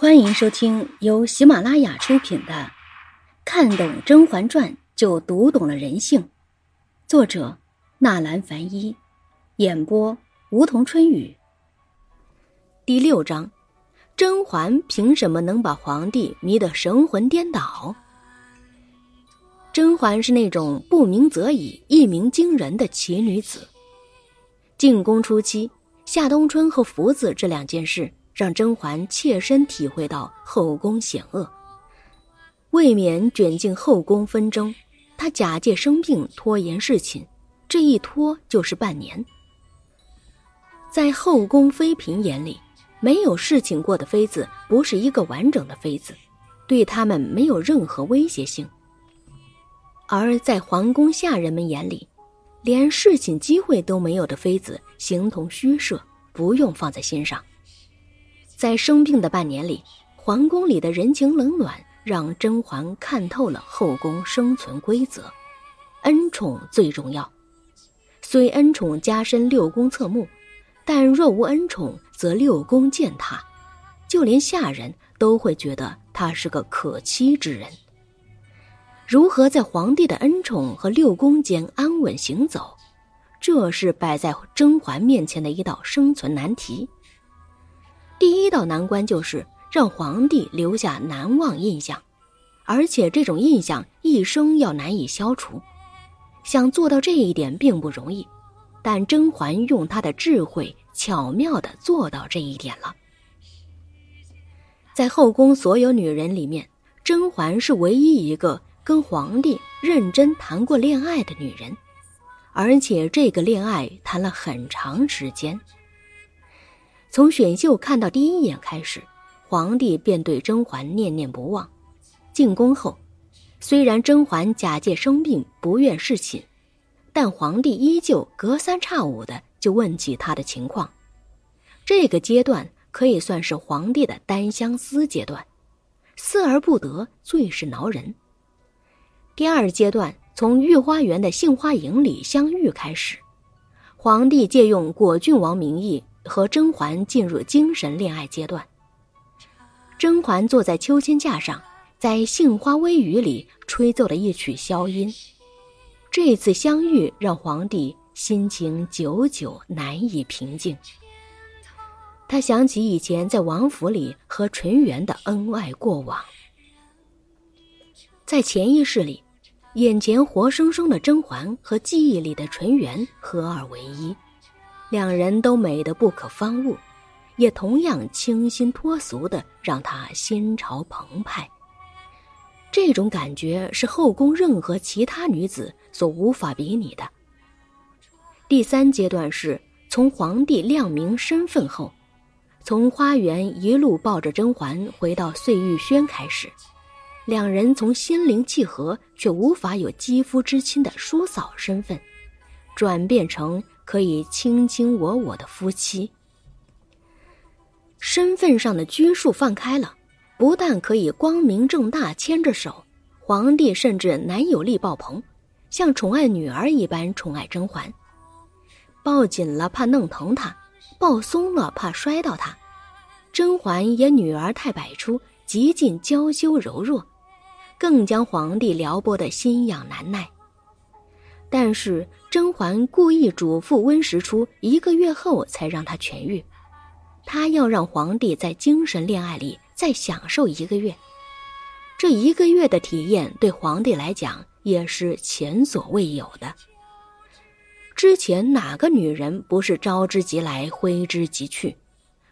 欢迎收听由喜马拉雅出品的《看懂《甄嬛传》就读懂了人性》，作者纳兰凡一，演播梧桐春雨。第六章：甄嬛凭什么能把皇帝迷得神魂颠倒？甄嬛是那种不鸣则已、一鸣惊人的奇女子。进宫初期，夏冬春和福子这两件事。让甄嬛切身体会到后宫险恶，未免卷进后宫纷争。她假借生病拖延侍寝，这一拖就是半年。在后宫妃嫔眼里，没有侍寝过的妃子不是一个完整的妃子，对他们没有任何威胁性；而在皇宫下人们眼里，连侍寝机会都没有的妃子形同虚设，不用放在心上。在生病的半年里，皇宫里的人情冷暖让甄嬛看透了后宫生存规则。恩宠最重要，虽恩宠加深六宫侧目，但若无恩宠，则六宫践踏，就连下人都会觉得他是个可欺之人。如何在皇帝的恩宠和六宫间安稳行走，这是摆在甄嬛面前的一道生存难题。第一道难关就是让皇帝留下难忘印象，而且这种印象一生要难以消除。想做到这一点并不容易，但甄嬛用她的智慧巧妙的做到这一点了。在后宫所有女人里面，甄嬛是唯一一个跟皇帝认真谈过恋爱的女人，而且这个恋爱谈了很长时间。从选秀看到第一眼开始，皇帝便对甄嬛念念不忘。进宫后，虽然甄嬛假借生病不愿侍寝，但皇帝依旧隔三差五的就问起她的情况。这个阶段可以算是皇帝的单相思阶段，思而不得最是挠人。第二阶段从御花园的杏花营里相遇开始，皇帝借用果郡王名义。和甄嬛进入精神恋爱阶段。甄嬛坐在秋千架上，在杏花微雨里吹奏了一曲箫音。这次相遇让皇帝心情久久难以平静。他想起以前在王府里和纯元的恩爱过往，在潜意识里，眼前活生生的甄嬛和记忆里的纯元合二为一。两人都美得不可方物，也同样清新脱俗的让他心潮澎湃。这种感觉是后宫任何其他女子所无法比拟的。第三阶段是从皇帝亮明身份后，从花园一路抱着甄嬛回到碎玉轩开始，两人从心灵契合却无法有肌肤之亲的叔嫂身份，转变成。可以卿卿我我的夫妻，身份上的拘束放开了，不但可以光明正大牵着手，皇帝甚至男友力爆棚，像宠爱女儿一般宠爱甄嬛，抱紧了怕弄疼她，抱松了怕摔到她。甄嬛也女儿态百出，极尽娇羞柔弱，更将皇帝撩拨的心痒难耐。但是甄嬛故意嘱咐温实初，一个月后才让他痊愈。她要让皇帝在精神恋爱里再享受一个月，这一个月的体验对皇帝来讲也是前所未有的。之前哪个女人不是招之即来，挥之即去？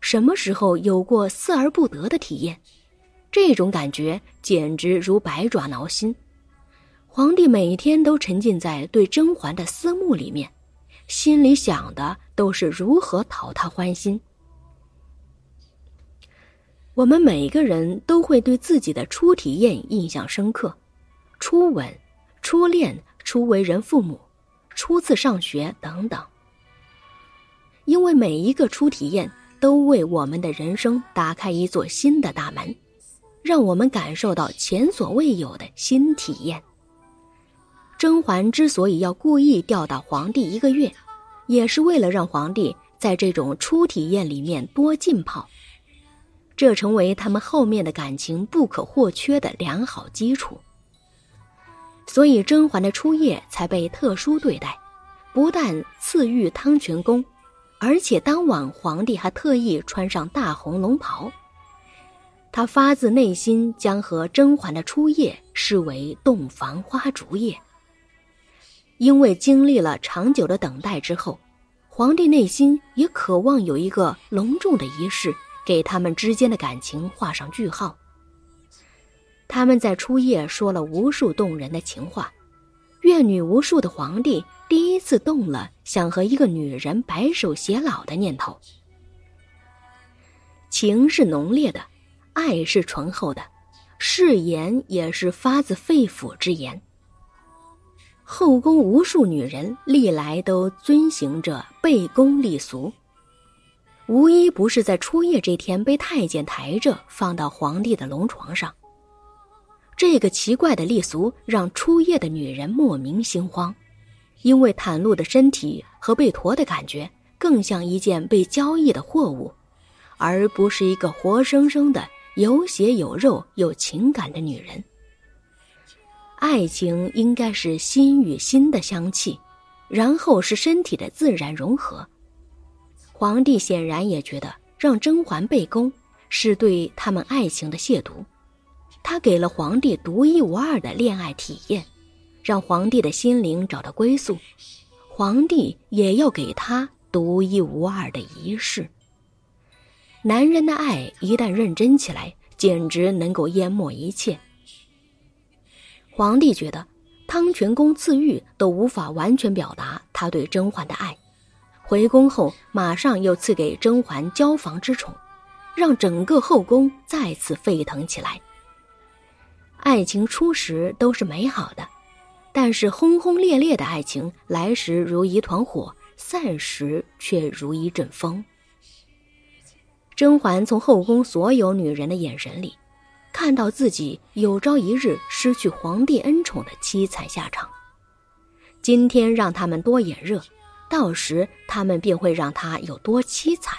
什么时候有过思而不得的体验？这种感觉简直如百爪挠心。皇帝每天都沉浸在对甄嬛的思慕里面，心里想的都是如何讨她欢心。我们每个人都会对自己的初体验印象深刻，初吻、初恋、初为人父母、初次上学等等。因为每一个初体验都为我们的人生打开一座新的大门，让我们感受到前所未有的新体验。甄嬛之所以要故意吊打皇帝一个月，也是为了让皇帝在这种初体验里面多浸泡。这成为他们后面的感情不可或缺的良好基础。所以甄嬛的初夜才被特殊对待，不但赐浴汤泉宫，而且当晚皇帝还特意穿上大红龙袍。他发自内心将和甄嬛的初夜视为洞房花烛夜。因为经历了长久的等待之后，皇帝内心也渴望有一个隆重的仪式，给他们之间的感情画上句号。他们在初夜说了无数动人的情话，阅女无数的皇帝第一次动了想和一个女人白首偕老的念头。情是浓烈的。爱是醇厚的，誓言也是发自肺腑之言。后宫无数女人历来都遵行着背宫立俗，无一不是在初夜这天被太监抬着放到皇帝的龙床上。这个奇怪的礼俗让初夜的女人莫名心慌，因为袒露的身体和被驮的感觉更像一件被交易的货物，而不是一个活生生的。有血有肉有情感的女人，爱情应该是心与心的香气，然后是身体的自然融合。皇帝显然也觉得让甄嬛背宫是对他们爱情的亵渎，他给了皇帝独一无二的恋爱体验，让皇帝的心灵找到归宿，皇帝也要给他独一无二的仪式。男人的爱一旦认真起来，简直能够淹没一切。皇帝觉得汤泉宫赐玉都无法完全表达他对甄嬛的爱，回宫后马上又赐给甄嬛交房之宠，让整个后宫再次沸腾起来。爱情初时都是美好的，但是轰轰烈烈的爱情来时如一团火，散时却如一阵风。甄嬛从后宫所有女人的眼神里，看到自己有朝一日失去皇帝恩宠的凄惨下场。今天让他们多眼热，到时他们便会让他有多凄惨。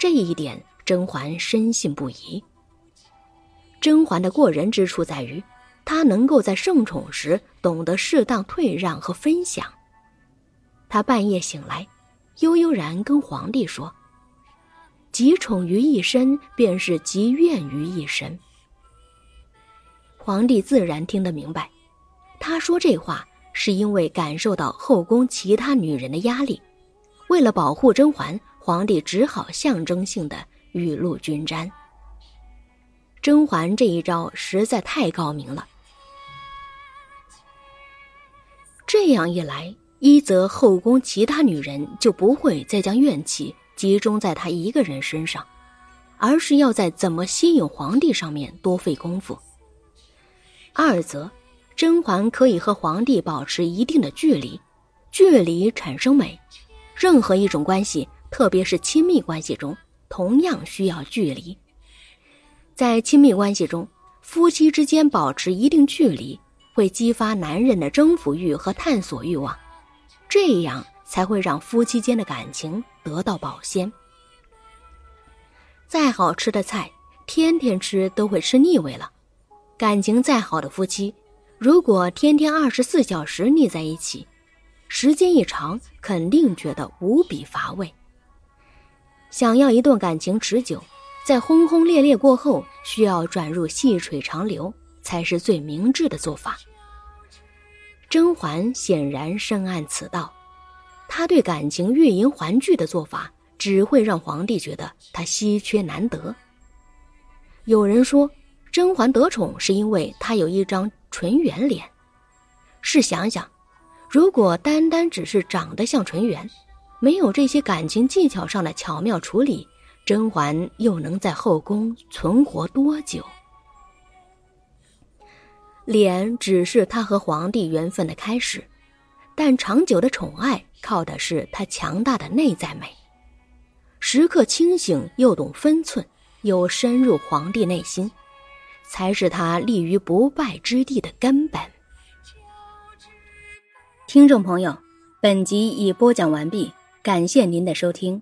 这一点，甄嬛深信不疑。甄嬛的过人之处在于，她能够在盛宠时懂得适当退让和分享。她半夜醒来，悠悠然跟皇帝说。集宠于一身，便是集怨于一身。皇帝自然听得明白，他说这话是因为感受到后宫其他女人的压力，为了保护甄嬛，皇帝只好象征性的雨露均沾。甄嬛这一招实在太高明了，这样一来，一则后宫其他女人就不会再将怨气。集中在他一个人身上，而是要在怎么吸引皇帝上面多费功夫。二则，甄嬛可以和皇帝保持一定的距离，距离产生美。任何一种关系，特别是亲密关系中，同样需要距离。在亲密关系中，夫妻之间保持一定距离，会激发男人的征服欲和探索欲望，这样。才会让夫妻间的感情得到保鲜。再好吃的菜，天天吃都会吃腻味了；感情再好的夫妻，如果天天二十四小时腻在一起，时间一长，肯定觉得无比乏味。想要一段感情持久，在轰轰烈烈过后，需要转入细水长流，才是最明智的做法。甄嬛显然深谙此道。她对感情欲迎还拒的做法，只会让皇帝觉得她稀缺难得。有人说，甄嬛得宠是因为她有一张纯元脸。试想想，如果单单只是长得像纯元，没有这些感情技巧上的巧妙处理，甄嬛又能在后宫存活多久？脸只是她和皇帝缘分的开始。但长久的宠爱靠的是她强大的内在美，时刻清醒又懂分寸，又深入皇帝内心，才是他立于不败之地的根本。听众朋友，本集已播讲完毕，感谢您的收听。